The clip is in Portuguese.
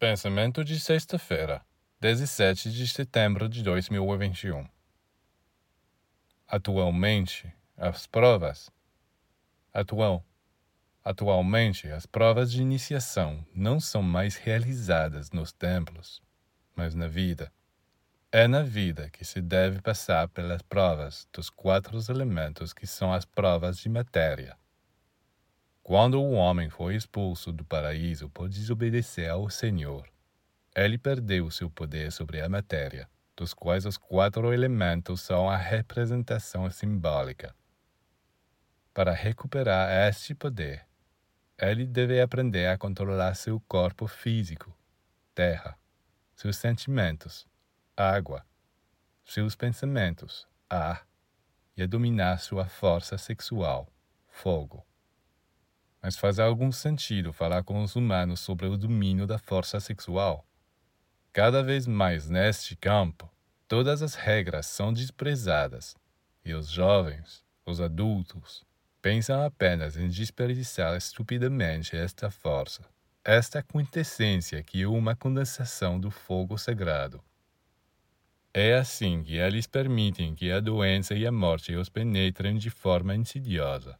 Pensamento de sexta-feira, 17 de setembro de 2021. Atualmente, as provas. Atual. Atualmente, as provas de iniciação não são mais realizadas nos templos, mas na vida. É na vida que se deve passar pelas provas dos quatro elementos que são as provas de matéria. Quando o homem foi expulso do paraíso por desobedecer ao Senhor, ele perdeu seu poder sobre a matéria, dos quais os quatro elementos são a representação simbólica. Para recuperar este poder, ele deve aprender a controlar seu corpo físico, terra, seus sentimentos, água, seus pensamentos, ar, e a dominar sua força sexual, fogo mas faz algum sentido falar com os humanos sobre o domínio da força sexual. Cada vez mais neste campo, todas as regras são desprezadas, e os jovens, os adultos, pensam apenas em desperdiçar estupidamente esta força, esta quintessência que é uma condensação do fogo sagrado. É assim que eles permitem que a doença e a morte os penetrem de forma insidiosa.